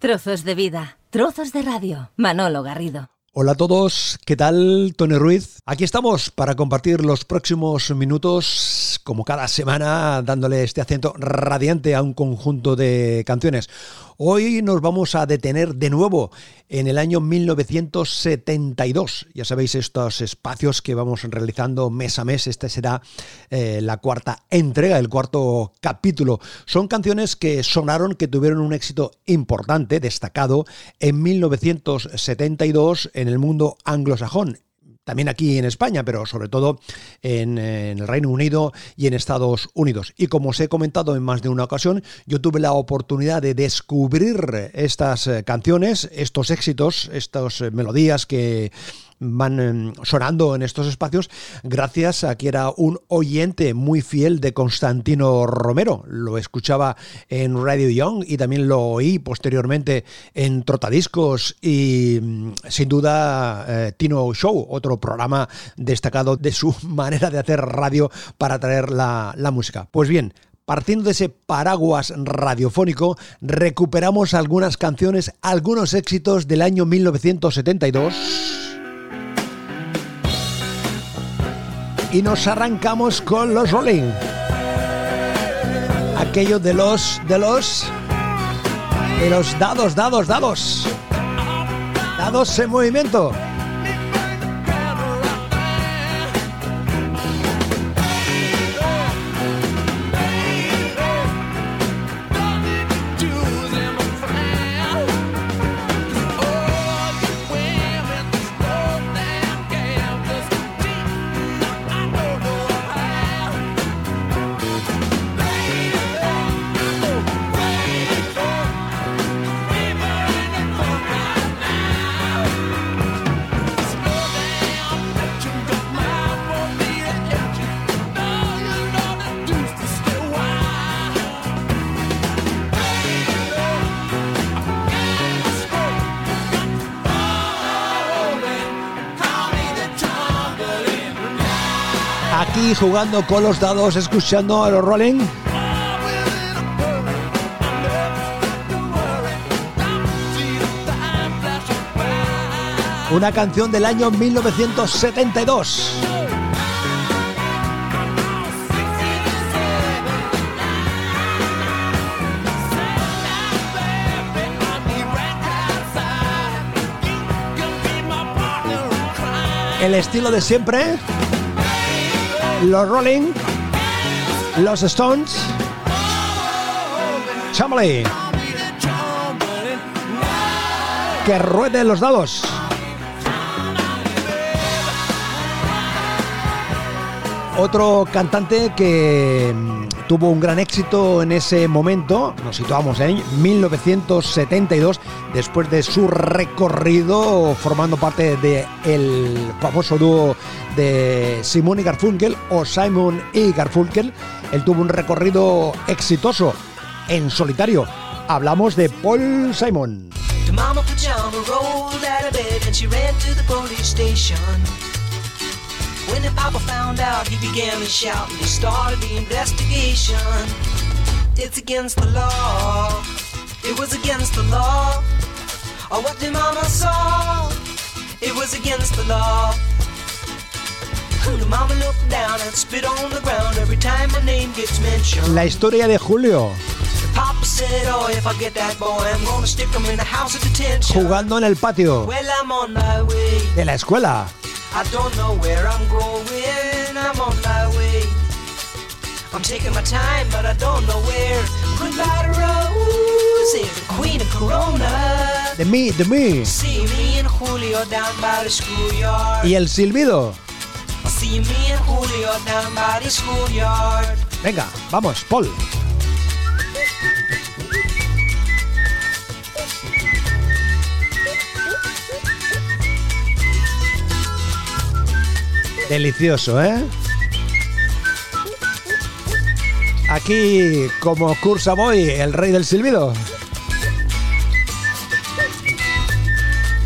Trozos de vida, trozos de radio. Manolo Garrido. Hola a todos, ¿qué tal? Tony Ruiz. Aquí estamos para compartir los próximos minutos, como cada semana, dándole este acento radiante a un conjunto de canciones. Hoy nos vamos a detener de nuevo en el año 1972. Ya sabéis, estos espacios que vamos realizando mes a mes. Esta será eh, la cuarta entrega, el cuarto capítulo. Son canciones que sonaron, que tuvieron un éxito importante, destacado, en 1972 en el mundo anglosajón también aquí en España, pero sobre todo en, el Reino Unido y en Estados Unidos. Y como os he comentado en más de una ocasión, yo tuve la oportunidad de descubrir estas eh, canciones, estos éxitos, estas eh, melodías que van em, sonando en estos espacios gracias a que era un oyente muy fiel de Constantino Romero. Lo escuchaba en Radio Young y también lo oí posteriormente en Trotadiscos y mm, sin duda eh, Tino Show, otro programa destacado de su manera de hacer radio para traer la, la música. Pues bien, Partiendo de ese paraguas radiofónico, recuperamos algunas canciones, algunos éxitos del año 1972 y nos arrancamos con los Rolling. Aquello de los de los de los dados, dados, dados. Dados en movimiento. Jugando con los dados, escuchando a los Rolling. Una canción del año 1972. El estilo de siempre los Rolling, los Stones, Chamberlain. Que rueden los dados. Otro cantante que tuvo un gran éxito en ese momento, nos situamos en 1972, después de su recorrido formando parte del el famoso dúo de Simon y Garfunkel o Simon y Garfunkel. Él tuvo un recorrido exitoso en solitario. Hablamos de Paul Simon. When the papa found out, he began to shout and he started the investigation. It's against the law. It was against the law. Or what the mama saw. It was against the law. La historia de Julio. Papa said, oh, if I get that boy, I'm gonna stick him in a house of detention. Jugando en el patio. De la escuela. I don't know where I'm going, I'm on my way. I'm taking my time, but I don't know where. Goodbye to Rose, the queen of Corona. De mí, de mí. See me and Julio down by the schoolyard. Y el silbido. See me and Julio down by the schoolyard. Venga, vamos, Paul. Delicioso, ¿eh? Aquí, como Cursa Boy, el rey del silbido.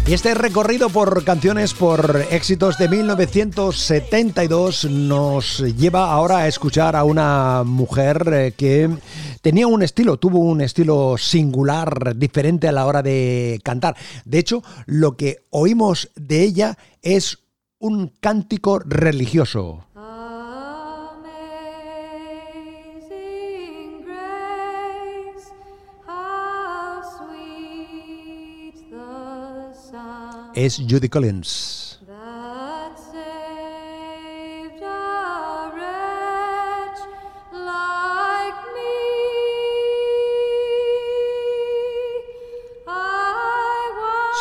Y este recorrido por canciones, por éxitos de 1972, nos lleva ahora a escuchar a una mujer eh, que tenía un estilo, tuvo un estilo singular, diferente a la hora de cantar. De hecho, lo que oímos de ella es un cántico religioso. es Judy Collins.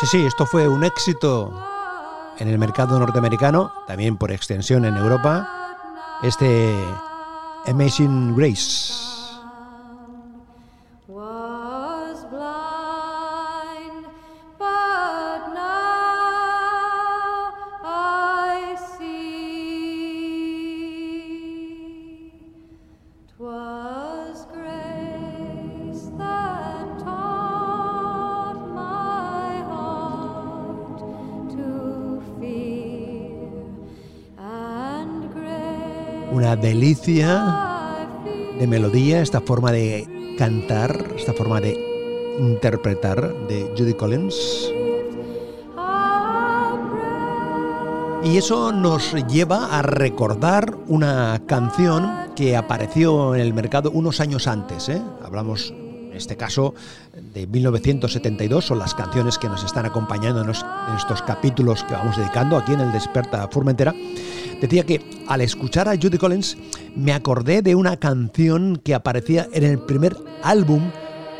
Sí, sí, esto fue un éxito en el mercado norteamericano, también por extensión en Europa, este Amazing Grace. Delicia de melodía, esta forma de cantar, esta forma de interpretar de Judy Collins. Y eso nos lleva a recordar una canción que apareció en el mercado unos años antes. ¿eh? Hablamos, en este caso, de 1972, son las canciones que nos están acompañando en estos capítulos que vamos dedicando aquí en el Desperta Formentera. Decía que al escuchar a Judy Collins me acordé de una canción que aparecía en el primer álbum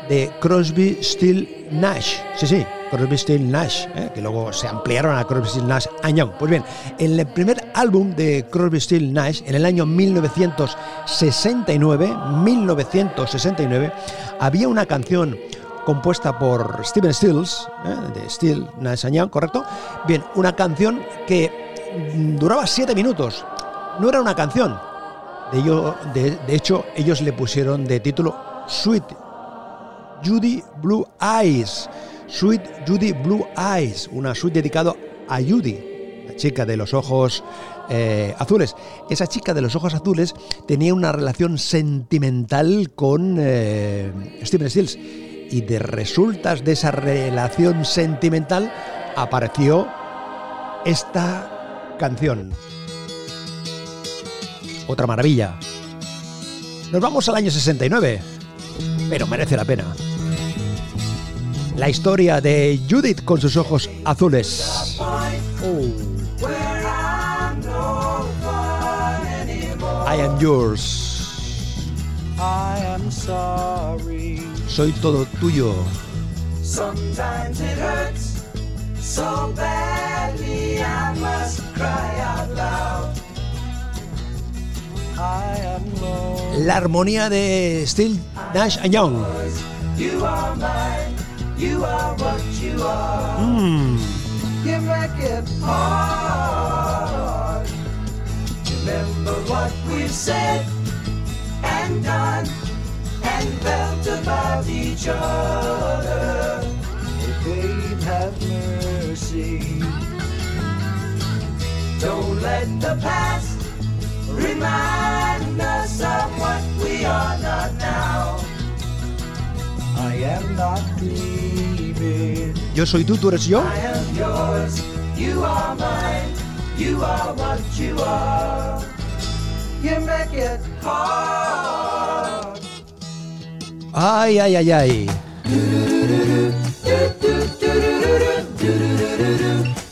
de Crosby, Still Nash. Sí, sí, Crosby, Still Nash, ¿eh? que luego se ampliaron a Crosby, Still Nash Young. Pues bien, en el primer álbum de Crosby, Still Nash, en el año 1969, 1969, había una canción compuesta por Steven Stills, ¿eh? de Still Nash Young, ¿correcto? Bien, una canción que duraba siete minutos. No era una canción. De, ello, de, hecho, ellos le pusieron de título Sweet Judy Blue Eyes. Sweet Judy Blue Eyes. Una suite dedicado a Judy, la chica de los ojos eh, azules. Esa chica de los ojos azules tenía una relación sentimental con eh, Steven Stills. Y de resultas de esa relación sentimental apareció esta canción. Otra maravilla. Nos vamos al año 69, pero merece la pena. La historia de Judith con sus ojos azules. I am yours. I am sorry. Soy todo tuyo. Sometimes it hurts so badly I must cry out loud. La armonía de Still Nash and Young. You are mine, you are what you are. Mm. You make it hard. Remember what we've said and done and felt about each other. Babe, have mercy. Don't let the past remind us of what we are not now. I am not. Yo soy tú, tú eres yo. I am yours, you are mine, you are what you are. You make it hard. Ay, ay, ay, ay.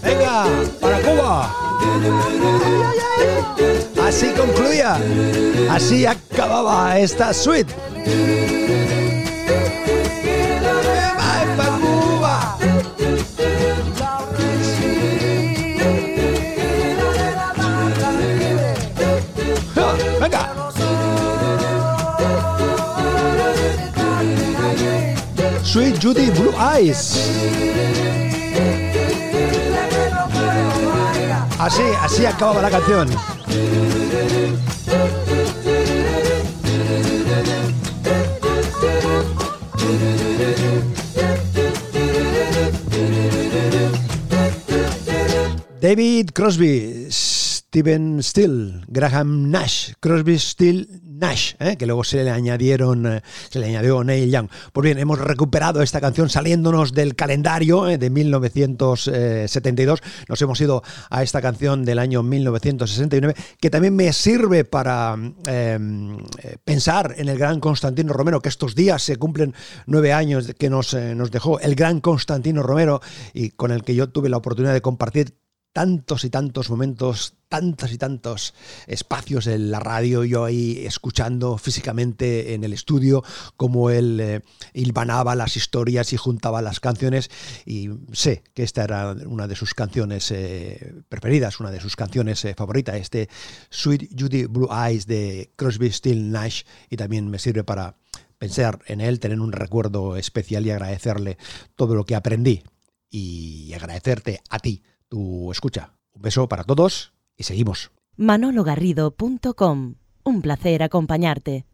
Venga, para Cuba. Así concluía, así acababa esta suite. Judy Blue Eyes. Así, así acababa la canción. David Crosby, Steven Still, Graham Nash, Crosby, Still, Nash, ¿eh? que luego se le añadieron, eh, se le añadió Neil Young. Pues bien, hemos recuperado esta canción saliéndonos del calendario de 1972. Nos hemos ido a esta canción del año 1969, que también me sirve para em, pensar en el gran Constantino Romero, que estos días se cumplen nueve años que nos, nos dejó el gran Constantino Romero y con el que yo tuve la oportunidad de compartir tantos y tantos momentos, tantos y tantos espacios en la radio, yo ahí escuchando físicamente en el estudio cómo él eh, hilvanaba las historias y juntaba las canciones. Y sé que esta era una de sus canciones eh, preferidas, una de sus canciones eh, favoritas, este Sweet Judy Blue Eyes de Crosby, Still Nash y también me sirve para pensar en él, tener un recuerdo especial y agradecerle todo lo que aprendí. Y agradecerte a ti. Tu escucha. Un beso para todos y seguimos. manologarrido.com Un placer acompañarte.